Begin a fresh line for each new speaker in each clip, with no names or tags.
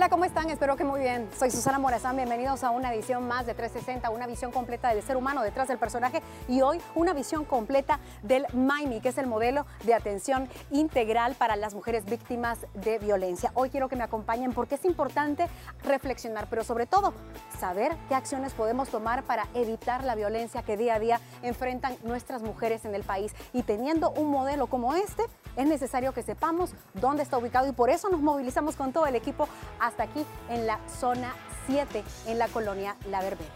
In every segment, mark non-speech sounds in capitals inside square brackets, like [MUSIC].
Hola, ¿cómo están? Espero que muy bien. Soy Susana Morazán. Bienvenidos a una edición más de 360, una visión completa del ser humano detrás del personaje y hoy una visión completa del MAIMI, que es el modelo de atención integral para las mujeres víctimas de violencia. Hoy quiero que me acompañen porque es importante reflexionar, pero sobre todo saber qué acciones podemos tomar para evitar la violencia que día a día enfrentan nuestras mujeres en el país. Y teniendo un modelo como este, es necesario que sepamos dónde está ubicado y por eso nos movilizamos con todo el equipo hasta aquí en la zona 7, en la colonia La Verbena.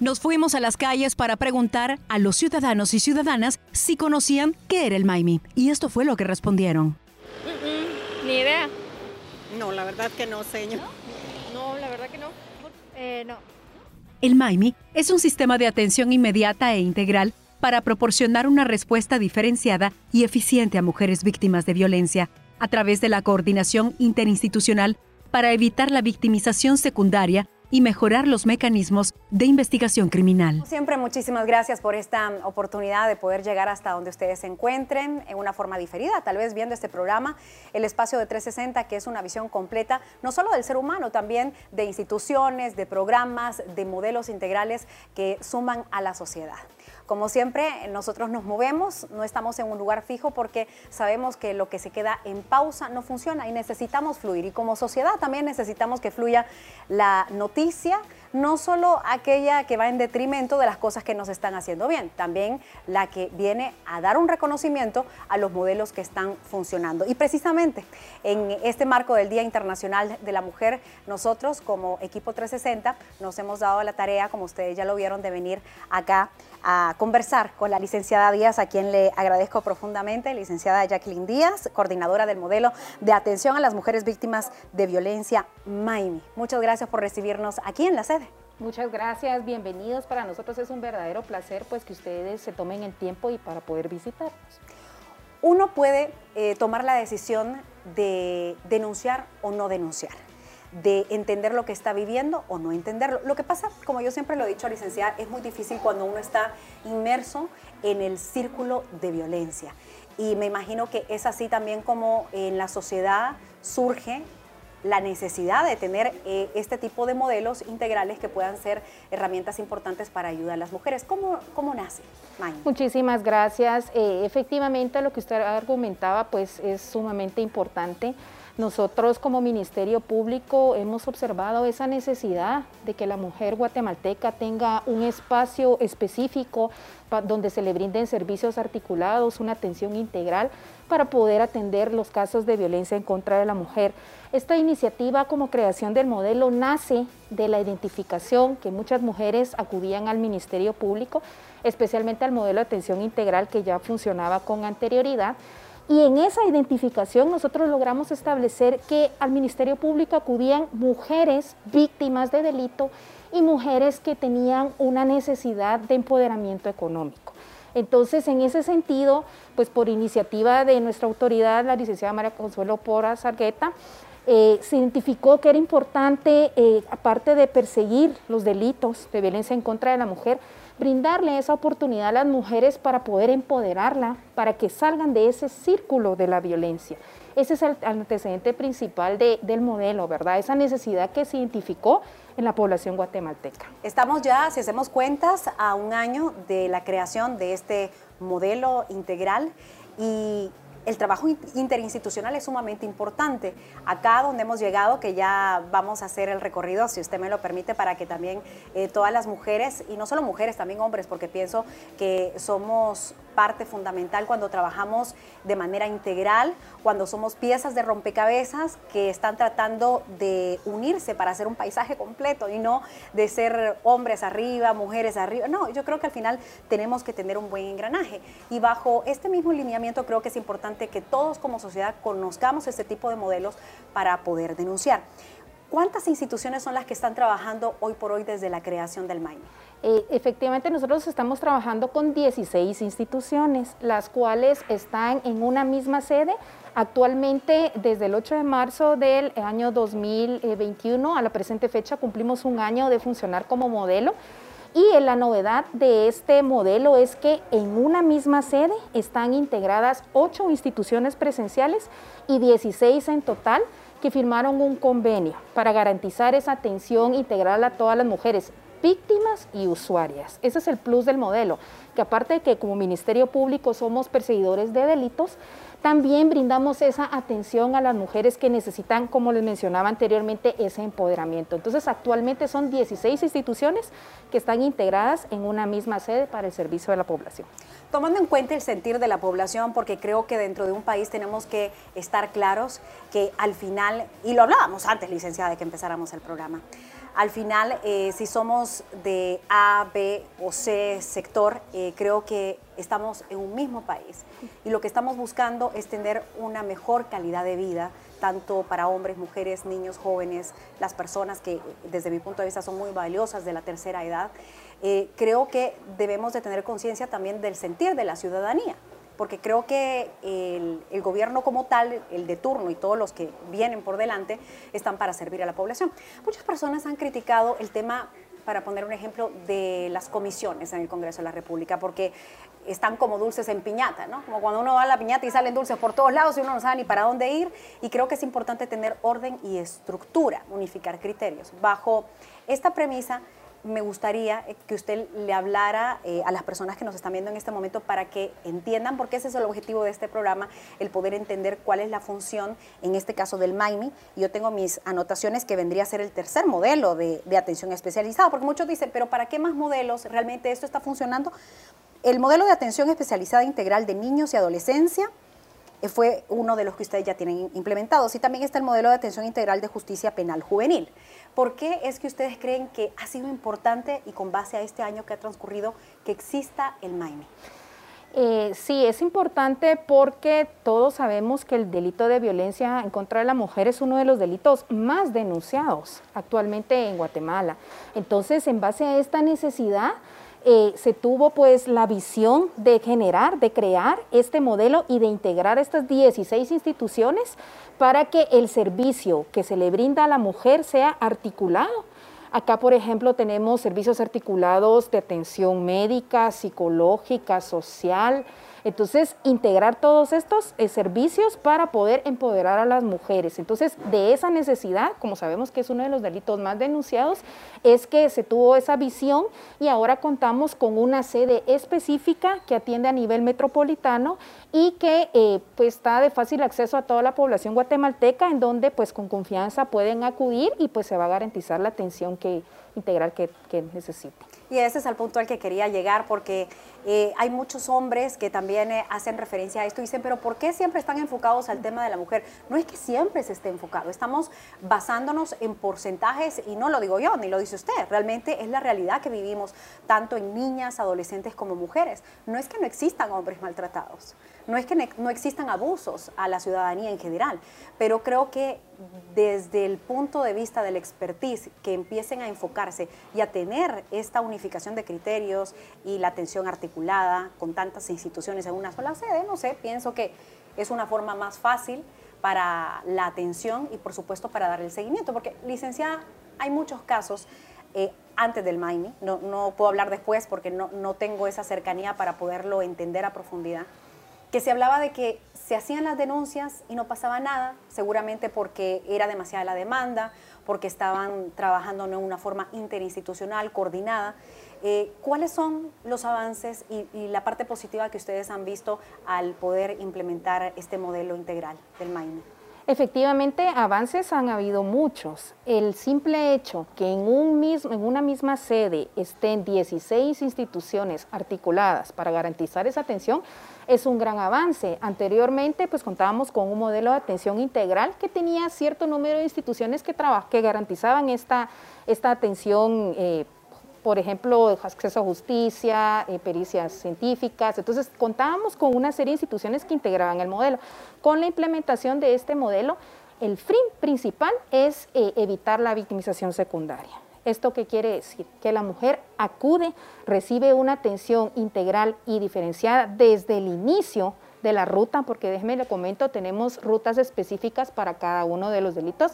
Nos fuimos a las calles para preguntar a los ciudadanos y ciudadanas si conocían qué era el Maimi. Y esto fue lo que respondieron.
ni idea.
No, la verdad que no, señor.
No, la verdad que no. Eh, no.
El MAIMI es un sistema de atención inmediata e integral para proporcionar una respuesta diferenciada y eficiente a mujeres víctimas de violencia a través de la coordinación interinstitucional para evitar la victimización secundaria y mejorar los mecanismos de investigación criminal.
Siempre muchísimas gracias por esta oportunidad de poder llegar hasta donde ustedes se encuentren en una forma diferida, tal vez viendo este programa, el espacio de 360, que es una visión completa, no solo del ser humano, también de instituciones, de programas, de modelos integrales que suman a la sociedad. Como siempre, nosotros nos movemos, no estamos en un lugar fijo porque sabemos que lo que se queda en pausa no funciona y necesitamos fluir. Y como sociedad también necesitamos que fluya la noticia, no solo aquella que va en detrimento de las cosas que nos están haciendo bien, también la que viene a dar un reconocimiento a los modelos que están funcionando. Y precisamente en este marco del Día Internacional de la Mujer, nosotros como equipo 360 nos hemos dado la tarea, como ustedes ya lo vieron, de venir acá a conversar con la licenciada Díaz, a quien le agradezco profundamente, licenciada Jacqueline Díaz, coordinadora del modelo de atención a las mujeres víctimas de violencia MAIMI. Muchas gracias por recibirnos aquí en la sede.
Muchas gracias, bienvenidos. Para nosotros es un verdadero placer pues que ustedes se tomen el tiempo y para poder visitarnos.
Uno puede eh, tomar la decisión de denunciar o no denunciar de entender lo que está viviendo o no entenderlo. Lo que pasa, como yo siempre lo he dicho, licenciada, es muy difícil cuando uno está inmerso en el círculo de violencia. Y me imagino que es así también como en la sociedad surge la necesidad de tener eh, este tipo de modelos integrales que puedan ser herramientas importantes para ayudar a las mujeres. ¿Cómo, cómo nace?
Muchísimas gracias. Eh, efectivamente, lo que usted argumentaba pues es sumamente importante. Nosotros como Ministerio Público hemos observado esa necesidad de que la mujer guatemalteca tenga un espacio específico donde se le brinden servicios articulados, una atención integral para poder atender los casos de violencia en contra de la mujer. Esta iniciativa como creación del modelo nace de la identificación que muchas mujeres acudían al Ministerio Público, especialmente al modelo de atención integral que ya funcionaba con anterioridad, y en esa identificación nosotros logramos establecer que al Ministerio Público acudían mujeres víctimas de delito y mujeres que tenían una necesidad de empoderamiento económico. Entonces, en ese sentido, pues por iniciativa de nuestra autoridad, la licenciada María Consuelo Pora Sargueta, eh, se identificó que era importante, eh, aparte de perseguir los delitos de violencia en contra de la mujer, brindarle esa oportunidad a las mujeres para poder empoderarla, para que salgan de ese círculo de la violencia. Ese es el antecedente principal del modelo, ¿verdad? Esa necesidad que se identificó en la población guatemalteca.
Estamos ya, si hacemos cuentas, a un año de la creación de este modelo integral y el trabajo interinstitucional es sumamente importante. Acá donde hemos llegado, que ya vamos a hacer el recorrido, si usted me lo permite, para que también eh, todas las mujeres, y no solo mujeres, también hombres, porque pienso que somos parte fundamental cuando trabajamos de manera integral, cuando somos piezas de rompecabezas que están tratando de unirse para hacer un paisaje completo y no de ser hombres arriba, mujeres arriba. No, yo creo que al final tenemos que tener un buen engranaje. Y bajo este mismo lineamiento creo que es importante que todos como sociedad conozcamos este tipo de modelos para poder denunciar. ¿Cuántas instituciones son las que están trabajando hoy por hoy desde la creación del MAIME?
Eh, efectivamente, nosotros estamos trabajando con 16 instituciones, las cuales están en una misma sede. Actualmente, desde el 8 de marzo del año 2021 a la presente fecha, cumplimos un año de funcionar como modelo. Y la novedad de este modelo es que en una misma sede están integradas ocho instituciones presenciales y 16 en total que firmaron un convenio para garantizar esa atención integral a todas las mujeres víctimas y usuarias. Ese es el plus del modelo, que aparte de que como Ministerio Público somos perseguidores de delitos, también brindamos esa atención a las mujeres que necesitan, como les mencionaba anteriormente, ese empoderamiento. Entonces, actualmente son 16 instituciones que están integradas en una misma sede para el servicio de la población.
Tomando en cuenta el sentir de la población, porque creo que dentro de un país tenemos que estar claros que al final, y lo hablábamos antes, licenciada, de que empezáramos el programa, al final, eh, si somos de A, B o C sector, eh, creo que estamos en un mismo país y lo que estamos buscando es tener una mejor calidad de vida, tanto para hombres, mujeres, niños, jóvenes, las personas que desde mi punto de vista son muy valiosas de la tercera edad. Eh, creo que debemos de tener conciencia también del sentir de la ciudadanía porque creo que el, gobierno como tal, el de turno y todos los que vienen por delante, están para servir a la población. Muchas personas han criticado el tema, para poner un ejemplo, de las comisiones en el Congreso de la República, porque están como dulces en piñata, ¿no? Como cuando uno va a la piñata y salen dulces por todos lados y uno no sabe ni para dónde ir. Y creo que es importante tener orden y estructura, unificar criterios. Bajo esta premisa, me gustaría eh, que usted le hablara eh, a las personas que nos están viendo en este momento para que entiendan, porque ese es el objetivo de este programa, el poder entender cuál es la función, en este caso del MAIMI. Yo tengo mis anotaciones que vendría a ser el tercer modelo de, de atención especializada, porque muchos dicen, pero ¿para qué más modelos? ¿Realmente esto está funcionando? El modelo de atención especializada integral de niños y adolescencia, fue uno de los que ustedes ya tienen implementados. Y también está el modelo de atención integral de justicia penal juvenil. ¿Por qué es que ustedes creen que ha sido importante y con base a este año que ha transcurrido que exista el MAIME?
Eh, sí, es importante porque todos sabemos que el delito de violencia en contra de la mujer es uno de los delitos más denunciados actualmente en Guatemala. Entonces, en base a esta necesidad, eh, se tuvo pues la visión de generar, de crear este modelo y de integrar estas 16 instituciones para que el servicio que se le brinda a la mujer sea articulado. Acá, por ejemplo, tenemos servicios articulados de atención médica, psicológica, social, entonces, integrar todos estos eh, servicios para poder empoderar a las mujeres. Entonces, de esa necesidad, como sabemos que es uno de los delitos más denunciados, es que se tuvo esa visión y ahora contamos con una sede específica que atiende a nivel metropolitano y que eh, pues está de fácil acceso a toda la población guatemalteca, en donde pues con confianza pueden acudir y pues se va a garantizar la atención que, integral que, que necesiten.
Y ese es el punto al que quería llegar, porque eh, hay muchos hombres que también eh, hacen referencia a esto y dicen, pero ¿por qué siempre están enfocados al tema de la mujer? No es que siempre se esté enfocado, estamos basándonos en porcentajes y no lo digo yo, ni lo dice usted, realmente es la realidad que vivimos tanto en niñas, adolescentes como mujeres. No es que no existan hombres maltratados, no es que no existan abusos a la ciudadanía en general, pero creo que desde el punto de vista del expertise, que empiecen a enfocarse y a tener esta unificación de criterios y la atención articulada con tantas instituciones en una sola sede, no sé, pienso que es una forma más fácil para la atención y por supuesto para dar el seguimiento, porque licenciada, hay muchos casos eh, antes del MAIMI, no, puedo hablar después porque no tengo esa cercanía para poderlo entender a profundidad, que se hablaba de que se hacían las denuncias y no pasaba nada, seguramente porque era demasiada la demanda, porque estaban trabajando en una forma interinstitucional, coordinada. Eh, ¿Cuáles son los avances y, y, la parte positiva que ustedes han visto al poder implementar este modelo integral del MAINE?
Efectivamente, avances han habido muchos. El simple hecho que en, un mismo, en una misma sede estén 16 instituciones articuladas para garantizar esa atención es un gran avance. Anteriormente, pues contábamos con un modelo de atención integral que tenía cierto número de instituciones que, que garantizaban esta, esta atención eh, por ejemplo, acceso a justicia, eh, pericias científicas. Entonces, contábamos con una serie de instituciones que integraban el modelo. Con la implementación de este modelo, el fin principal es eh, evitar la victimización secundaria. ¿Esto qué quiere decir? Que la mujer acude, recibe una atención integral y diferenciada desde el inicio de la ruta, porque déjeme le comento, tenemos rutas específicas para cada uno de los delitos,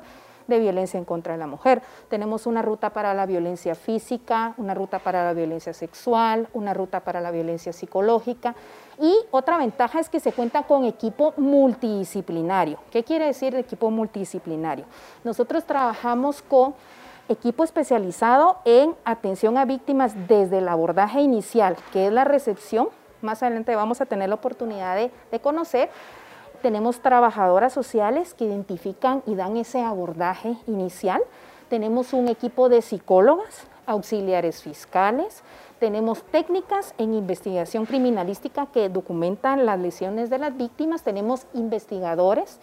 de violencia en contra de la mujer. Tenemos una ruta para la violencia física, una ruta para la violencia sexual, una ruta para la violencia psicológica. Y otra ventaja es que se cuenta con equipo multidisciplinario. ¿Qué quiere decir equipo multidisciplinario? Nosotros trabajamos con equipo especializado en atención a víctimas desde el abordaje inicial, que es la recepción. Más adelante vamos a tener la oportunidad de, de conocer tenemos trabajadoras sociales que identifican y dan ese abordaje inicial. Tenemos un equipo de psicólogas, auxiliares fiscales. Tenemos técnicas en investigación criminalística que documentan las lesiones de las víctimas. Tenemos investigadores.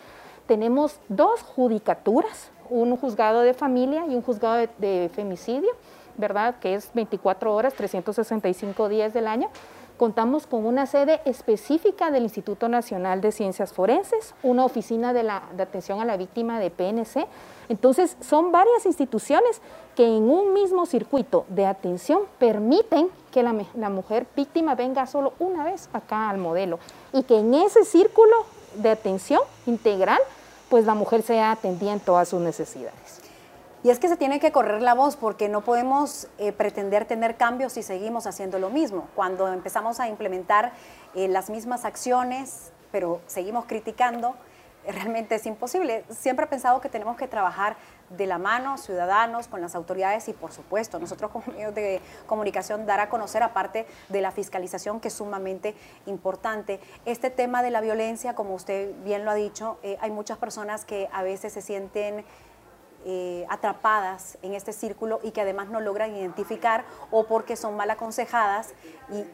Tenemos dos judicaturas, un juzgado de familia y un juzgado de, femicidio, ¿verdad? Que es 24 horas, 365 días del año Contamos con una sede específica del Instituto Nacional de Ciencias Forenses, una oficina de, la, atención a la víctima de PNC. Entonces, son varias instituciones que en un mismo circuito de atención permiten que la, la mujer víctima venga solo una vez acá al modelo y que en ese círculo de atención integral, pues la mujer sea atendida en todas sus necesidades.
Y es que se tiene que correr la voz porque no podemos eh, pretender tener cambios si seguimos haciendo lo mismo. Cuando empezamos a implementar eh, las mismas acciones, pero seguimos criticando, realmente es imposible. Siempre he pensado que tenemos que trabajar de la mano, ciudadanos, con las autoridades y por supuesto nosotros como medios de comunicación dar a conocer, aparte de la fiscalización que es sumamente importante. Este tema de la violencia, como usted bien lo ha dicho, eh, hay muchas personas que a veces se sienten eh, atrapadas en este círculo y que además no logran identificar o porque son mal aconsejadas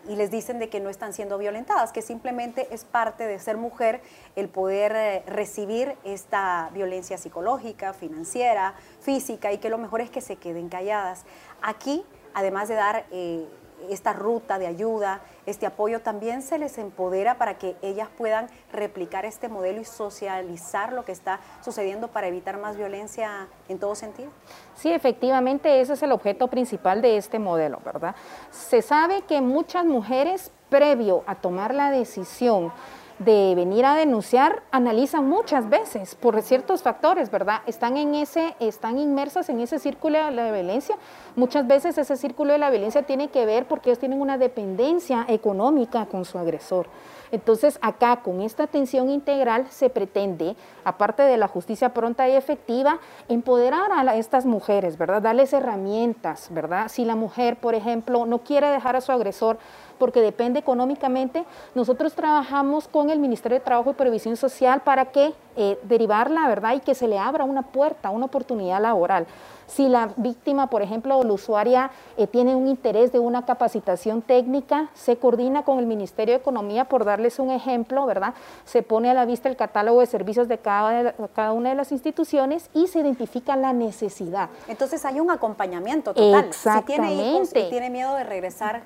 y, les dicen de que no están siendo violentadas, que simplemente es parte de ser mujer el poder eh, recibir esta violencia psicológica, financiera, física y que lo mejor es que se queden calladas. Aquí, además de dar... Eh, esta ruta de ayuda, este apoyo, también se les empodera para que ellas puedan replicar este modelo y socializar lo que está sucediendo para evitar más violencia en todo sentido?
Sí, efectivamente, ese es el objeto principal de este modelo, ¿verdad? Se sabe que muchas mujeres, previo a tomar la decisión, de venir a denunciar analizan muchas veces por ciertos factores, ¿verdad? Están en ese, están inmersas en ese círculo de la violencia. Muchas veces ese círculo de la violencia tiene que ver porque ellos tienen una dependencia económica con su agresor. Entonces, acá con esta atención integral se pretende, aparte de la justicia pronta y efectiva, empoderar a estas mujeres, ¿verdad? Darles herramientas, ¿verdad? Si la mujer, por ejemplo, no quiere dejar a su agresor porque depende económicamente, nosotros trabajamos con el Ministerio de Trabajo y Previsión Social para que eh, derivarla, ¿verdad? Y que se le abra una puerta, una oportunidad laboral. Si la víctima, por ejemplo, o la usuaria eh, tiene un interés de una capacitación técnica, se coordina con el Ministerio de Economía, por darles un ejemplo, ¿verdad? Se pone a la vista el catálogo de servicios de cada, cada una de las instituciones y se identifica la necesidad.
Entonces hay un acompañamiento total.
Exactamente.
Si tiene hijos y tiene miedo de regresar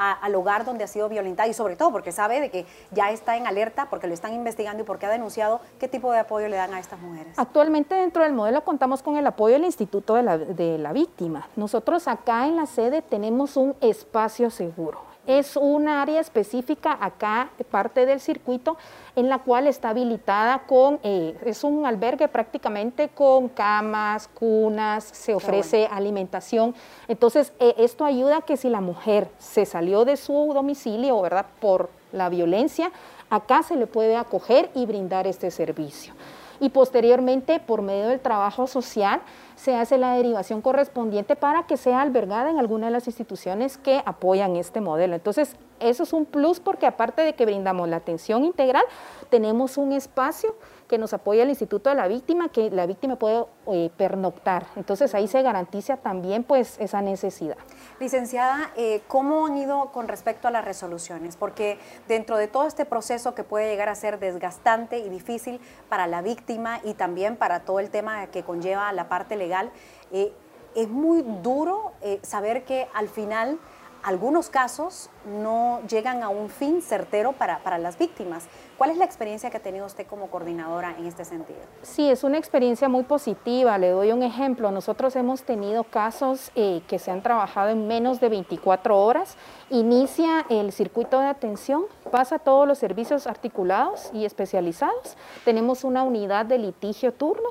al hogar donde ha sido violentada y sobre todo porque sabe de que ya está en alerta, porque lo están investigando y porque ha denunciado, ¿qué tipo de apoyo le dan a estas mujeres?
Actualmente dentro del modelo contamos con el apoyo del Instituto de la, de la Víctima. Nosotros acá en la sede tenemos un espacio seguro es un área específica acá, parte del circuito, en la cual está habilitada con, eh, es un albergue prácticamente con camas, cunas, se ofrece alimentación. Entonces, eh, esto ayuda a que si la mujer se salió de su domicilio, ¿verdad?, por la violencia, acá se le puede acoger y brindar este servicio y posteriormente por medio del trabajo social se hace la derivación correspondiente para que sea albergada en alguna de las instituciones que apoyan este modelo. Entonces, eso es un plus porque aparte de que brindamos la atención integral, tenemos un espacio que nos apoya el Instituto de la Víctima, que la víctima puede eh, pernoctar. Entonces ahí se garantiza también pues esa necesidad.
Licenciada, eh, ¿cómo han ido con respecto a las resoluciones? Porque dentro de todo este proceso que puede llegar a ser desgastante y difícil para la víctima y también para todo el tema que conlleva la parte legal, eh, es muy duro saber que al final algunos casos no llegan a un fin certero para, para, las víctimas. ¿Cuál es la experiencia que ha tenido usted como coordinadora en este sentido?
Sí, es una experiencia muy positiva. Le doy un ejemplo. Nosotros hemos tenido casos eh, que se han trabajado en menos de 24 horas. Inicia el circuito de atención, pasa todos los servicios articulados y especializados. Tenemos una unidad de litigio turno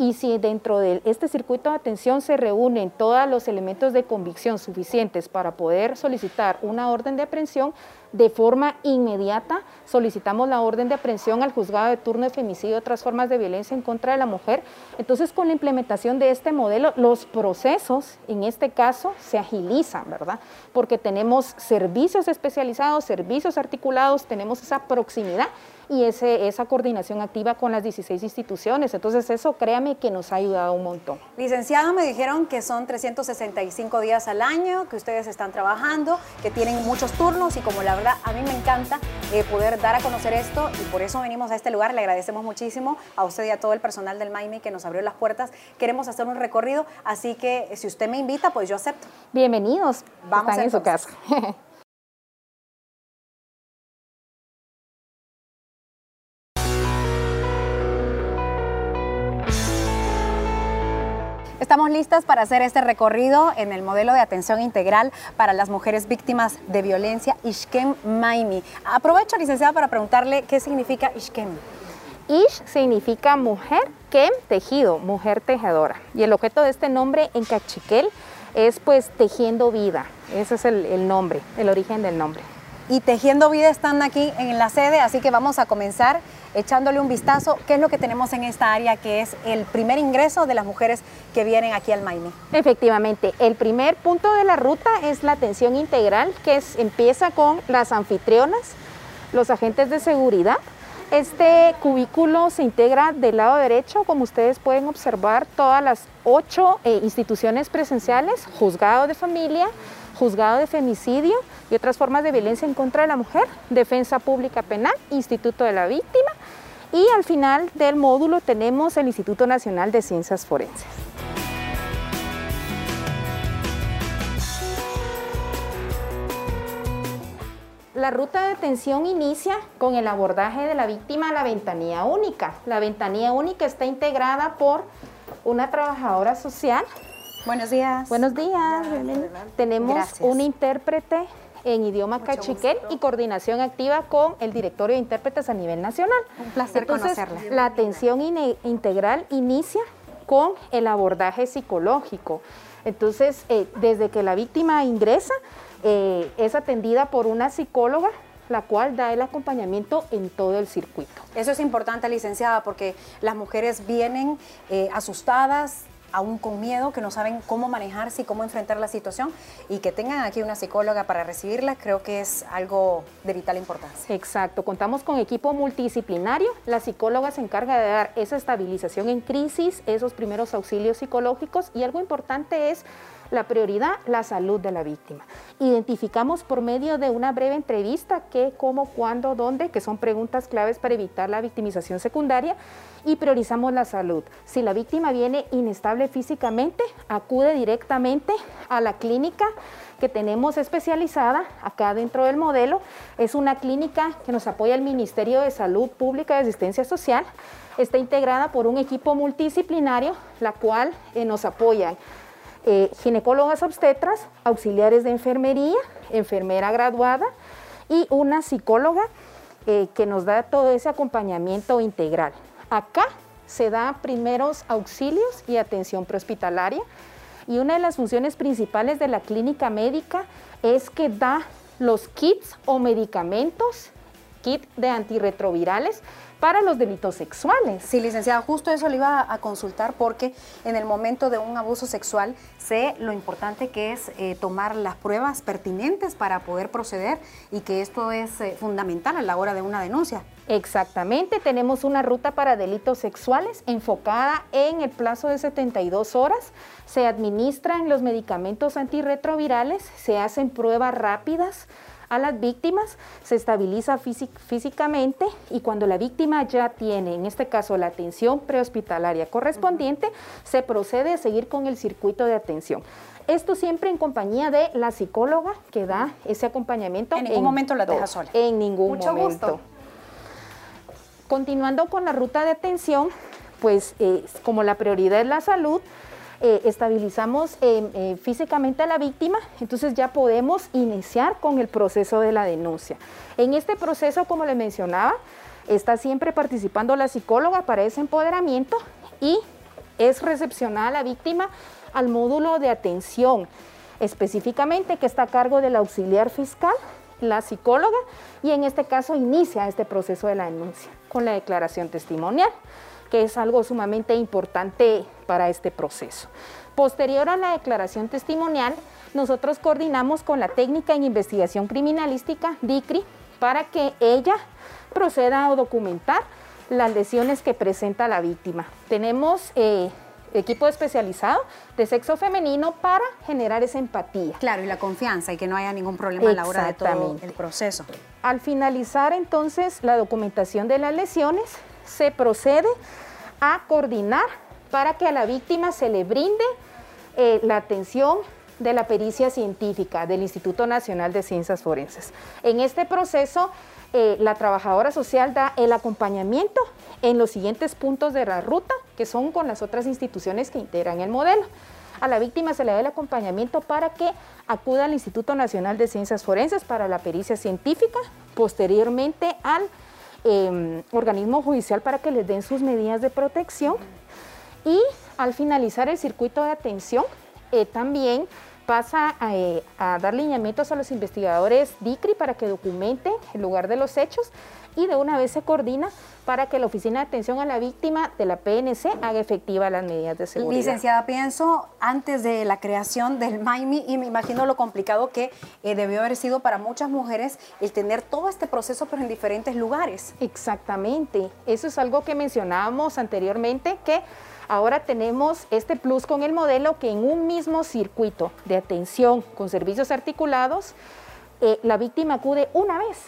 y si dentro de este circuito de atención se reúnen todos los elementos de convicción suficientes para poder solicitar una orden de aprehensión, de forma inmediata solicitamos la orden de aprehensión al juzgado de turno de femicidio y otras formas de violencia en contra de la mujer. Entonces, con la implementación de este modelo, los procesos, en este caso, se agilizan, ¿verdad? Porque tenemos servicios especializados, servicios articulados, tenemos esa proximidad y ese, esa coordinación activa con las 16 instituciones. Entonces eso créame que nos ha ayudado un montón.
Licenciado, me dijeron que son 365 días al año, que ustedes están trabajando, que tienen muchos turnos y como la verdad a mí me encanta eh, poder dar a conocer esto y por eso venimos a este lugar. Le agradecemos muchísimo a usted y a todo el personal del MAIMI que nos abrió las puertas. Queremos hacer un recorrido, así que si usted me invita, pues yo acepto.
Bienvenidos. Vamos Están en su casa. [LAUGHS]
Estamos listas para hacer este recorrido en el modelo de atención integral para las mujeres víctimas de violencia Ishkem Maimi. Aprovecho, licenciada, para preguntarle qué significa Ishkem.
Ish significa mujer, Kem, tejido, mujer tejedora. Y el objeto de este nombre en cachiquel es pues tejiendo vida. Ese es el, el nombre, el origen del nombre
y Tejiendo Vida están aquí en la sede, así que vamos a comenzar echándole un vistazo. ¿Qué es lo que tenemos en esta área que es el primer ingreso de las mujeres que vienen aquí al Maine?
Efectivamente, el primer punto de la ruta es la atención integral que empieza con las anfitrionas, los agentes de seguridad. Este cubículo se integra del lado derecho, como ustedes pueden observar, todas las ocho eh, instituciones presenciales, juzgado de familia, juzgado de femicidio y otras formas de violencia en contra de la mujer, defensa pública penal, Instituto de la Víctima y al final del módulo tenemos el Instituto Nacional de Ciencias Forenses. La ruta de detención inicia con el abordaje de la víctima a la ventanilla única. La ventanilla única está integrada por una trabajadora social
Buenos días.
Buenos días. Tenemos un intérprete en idioma cachiquel y coordinación activa con el directorio de intérpretes a nivel nacional.
Un placer conocerla.
La atención integral inicia con el abordaje psicológico. Entonces, eh, desde que la víctima ingresa, eh, es atendida por una psicóloga la cual da el acompañamiento en todo el circuito.
Eso es importante, licenciada, porque las mujeres vienen eh, asustadas, aún con miedo, que no saben cómo manejarse y cómo enfrentar la situación y que tengan aquí una psicóloga para recibirla, creo que es algo de vital importancia.
Exacto, contamos con equipo multidisciplinario, la psicóloga se encarga de dar esa estabilización en crisis, esos primeros auxilios psicológicos y algo importante es la prioridad, la salud de la víctima. Identificamos por medio de una breve entrevista qué, cómo, cuándo, dónde, que son preguntas claves para evitar la victimización secundaria y priorizamos la salud. Si la víctima viene inestable físicamente, acude directamente a la clínica que tenemos especializada acá dentro del modelo. Es una clínica que nos apoya el Ministerio de Salud Pública y Asistencia Social. Está integrada por un equipo multidisciplinario, la cual eh, nos apoyan eh, ginecólogas obstetras, auxiliares de enfermería, enfermera graduada y una psicóloga eh, que nos da todo ese acompañamiento integral. Acá se da primeros auxilios y atención prehospitalaria y una de las funciones principales de la clínica médica es que da los kits o medicamentos, kit de antirretrovirales para los delitos sexuales.
Sí, licenciada, justo eso le iba a consultar porque en el momento de un abuso sexual sé lo importante que es eh, tomar las pruebas pertinentes para poder proceder y que esto es eh, fundamental a la hora de una denuncia.
Exactamente, tenemos una ruta para delitos sexuales enfocada en el plazo de 72 horas. Se administran los medicamentos antirretrovirales, se hacen pruebas rápidas a las víctimas, se estabiliza físicamente y cuando la víctima ya tiene, en este caso, la atención prehospitalaria correspondiente, se procede a seguir con el circuito de atención. Esto siempre en compañía de la psicóloga que da ese acompañamiento.
En ningún momento la deja sola.
En ningún Mucho momento. Continuando con la ruta de atención, pues eh, como la prioridad es la salud, eh, estabilizamos eh, eh, físicamente a la víctima, entonces ya podemos iniciar con el proceso de la denuncia. En este proceso, como le mencionaba, está siempre participando la psicóloga para ese empoderamiento y es recepcionar a la víctima al módulo de atención, específicamente que está a cargo del auxiliar fiscal, la psicóloga, y en este caso inicia este proceso de la denuncia con la declaración testimonial, que es algo sumamente importante para este proceso. Posterior a la declaración testimonial, nosotros coordinamos con la técnica en investigación criminalística, DICRI, para que ella proceda a documentar las lesiones que presenta la víctima. Tenemos eh, equipo especializado de sexo femenino para generar esa empatía.
Claro, y la confianza y que no haya ningún problema a la hora de todo el proceso.
Al finalizar entonces la documentación de las lesiones, se procede a coordinar para que a la víctima se le brinde eh, la atención de la pericia científica del Instituto Nacional de Ciencias Forenses. En este proceso, eh, la trabajadora social da el acompañamiento en los siguientes puntos de la ruta, que son con las otras instituciones que integran el modelo. A la víctima se le da el acompañamiento para que acuda al Instituto Nacional de Ciencias Forenses para la pericia científica, posteriormente al em, organismo judicial para que les den sus medidas de protección y al finalizar el circuito de atención eh, también pasa eh, a, dar lineamientos a los investigadores DICRI para que documenten el lugar de los hechos y de una vez se coordina para que la Oficina de Atención a la Víctima de la PNC haga efectiva las medidas de seguridad.
Licenciada, pienso antes de la creación del MAIMI y me imagino lo complicado que eh, debió haber sido para muchas mujeres el tener todo este proceso pero en diferentes lugares.
Exactamente, eso es algo que mencionábamos anteriormente que Ahora tenemos este plus con el modelo que en un mismo circuito de atención con servicios articulados, eh, la víctima acude una vez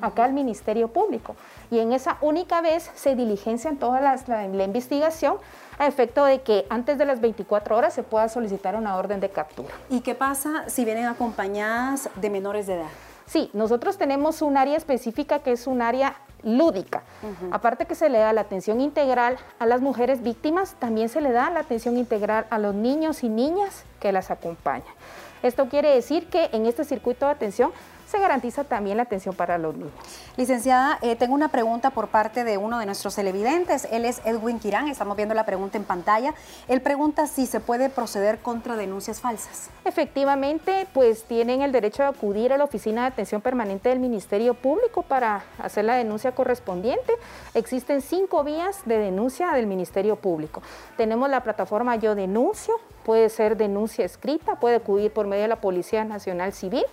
acá al Ministerio Público y en esa única vez se diligencian toda la, la, investigación a efecto de que antes de las 24 horas se pueda solicitar una orden de captura.
¿Y qué pasa si vienen acompañadas de menores de edad?
Sí, nosotros tenemos un área específica que es un área lúdica. Aparte que se le da la atención integral a las mujeres víctimas, también se le da la atención integral a los niños y niñas que las acompañan. Esto quiere decir que en este circuito de atención se garantiza también la atención para los niños.
Licenciada, eh, tengo una pregunta por parte de uno de nuestros televidentes. Él es Edwin Quirán, estamos viendo la pregunta en pantalla. Él pregunta si se puede proceder contra denuncias falsas.
Efectivamente, pues tienen el derecho de acudir a la Oficina de Atención Permanente del Ministerio Público para hacer la denuncia correspondiente. Existen cinco vías de denuncia del Ministerio Público. Tenemos la plataforma Yo Denuncio, puede ser denuncia escrita, puede acudir por medio de la Policía Nacional Civil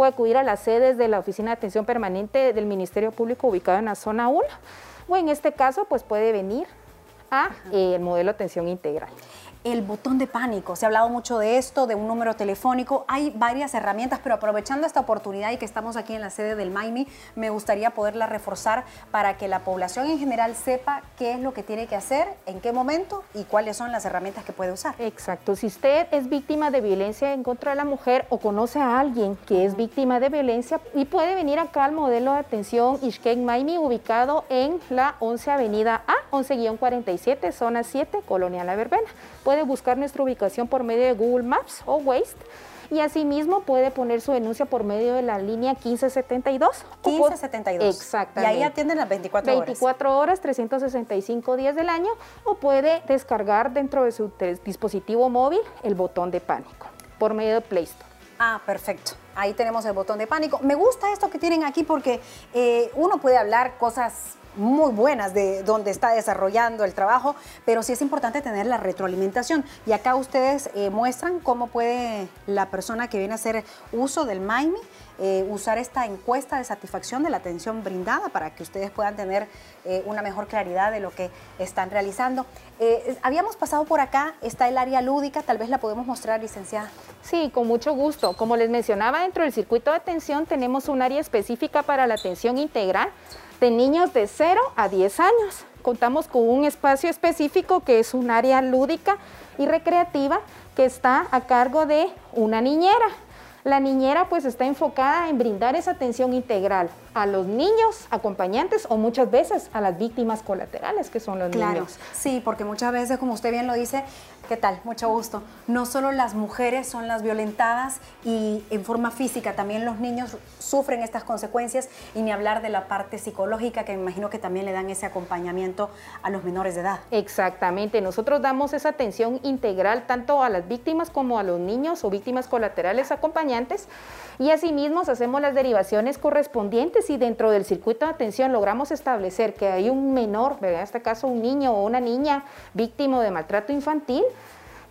puede acudir a las sedes de la Oficina de Atención Permanente del Ministerio Público ubicado en la zona 1 o en este caso pues puede venir a eh, el modelo de atención integral
el botón de pánico. Se ha hablado mucho de esto, de un número telefónico. Hay varias herramientas, pero aprovechando esta oportunidad y que estamos aquí en la sede del MAIMI, me gustaría poderla reforzar para que la población en general sepa qué es lo que tiene que hacer, en qué momento y cuáles son las herramientas que puede usar.
Exacto. Si usted es víctima de violencia en contra de la mujer o conoce a alguien que es víctima de violencia y puede venir acá al modelo de atención Ishkek MAIMI ubicado en la 11 Avenida A, 11-47, zona 7, Colonia La Verbena puede buscar nuestra ubicación por medio de Google Maps o Waze y asimismo puede poner su denuncia por medio de la línea 1572.
1572.
Exactamente.
Y ahí atienden las 24
horas. 24 horas, 365 días del año o puede descargar dentro de su dispositivo móvil el botón de pánico por medio de Play Store.
Ah, perfecto. Ahí tenemos el botón de pánico. Me gusta esto que tienen aquí porque eh, uno puede hablar cosas muy buenas de donde está desarrollando el trabajo, pero sí es importante tener la retroalimentación. Y acá ustedes eh, muestran cómo puede la persona que viene a hacer uso del MAIMI eh, usar esta encuesta de satisfacción de la atención brindada para que ustedes puedan tener eh, una mejor claridad de lo que están realizando. habíamos pasado por acá, está el área lúdica, tal vez la podemos mostrar, licenciada.
Sí, con mucho gusto. Como les mencionaba, dentro del circuito de atención tenemos un área específica para la atención integral de niños de 0 a 10 años. Contamos con un espacio específico que es un área lúdica y recreativa que está a cargo de una niñera. La niñera pues está enfocada en brindar esa atención integral a los niños acompañantes o muchas veces a las víctimas colaterales que son los
claro,
niños.
Sí, porque muchas veces, como usted bien lo dice, ¿Qué tal? Mucho gusto. No solo las mujeres son las violentadas y en forma física, también los niños sufren estas consecuencias y ni hablar de la parte psicológica que me imagino que también le dan ese acompañamiento a los menores de edad.
Exactamente, nosotros damos esa atención integral tanto a las víctimas como a los niños o víctimas colaterales acompañantes y asimismo hacemos las derivaciones correspondientes y dentro del circuito de atención logramos establecer que hay un menor, en este caso un niño o una niña víctima de maltrato infantil,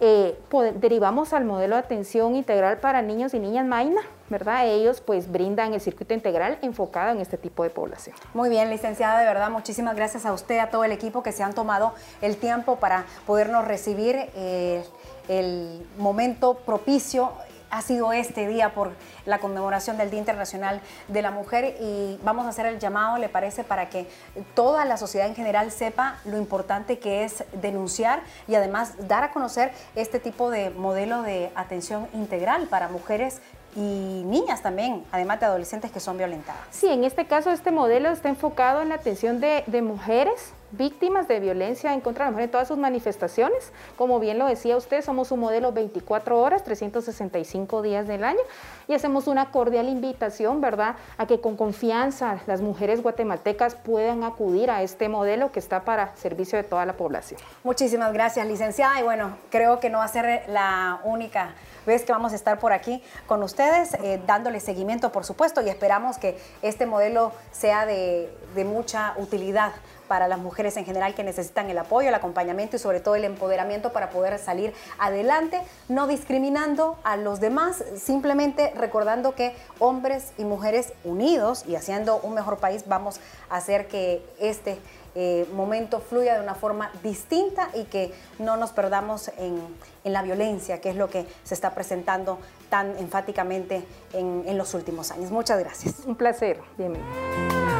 eh, derivamos al modelo de atención integral para niños y niñas Maina, ¿verdad? Ellos pues brindan el circuito integral enfocado en este tipo de población.
Muy bien, licenciada, de verdad, muchísimas gracias a usted, a todo el equipo que se han tomado el tiempo para podernos recibir eh, el momento propicio ha sido este día por la conmemoración del Día Internacional de la Mujer y vamos a hacer el llamado, le parece, para que toda la sociedad en general sepa lo importante que es denunciar y además dar a conocer este tipo de modelo de atención integral para mujeres y niñas también, además de adolescentes que son violentadas.
Sí, en este caso este modelo está enfocado en la atención de, de mujeres víctimas de violencia en contra de la mujer en todas sus manifestaciones. Como bien lo decía usted, somos un modelo 24 horas, 365 días del año y hacemos una cordial invitación, ¿verdad?, a que con confianza las mujeres guatemaltecas puedan acudir a este modelo que está para servicio de toda la población.
Muchísimas gracias, licenciada. Y bueno, creo que no va a ser la única vez que vamos a estar por aquí con ustedes, eh, dándole seguimiento, por supuesto, y esperamos que este modelo sea de, de mucha utilidad para las mujeres en general que necesitan el apoyo, el acompañamiento y sobre todo el empoderamiento para poder salir adelante, no discriminando a los demás, simplemente recordando que hombres y mujeres unidos y haciendo un mejor país vamos a hacer que este eh, momento fluya de una forma distinta y que no nos perdamos en, la violencia, que es lo que se está presentando tan enfáticamente en, en los últimos años. Muchas gracias.
Un placer. Bienvenido.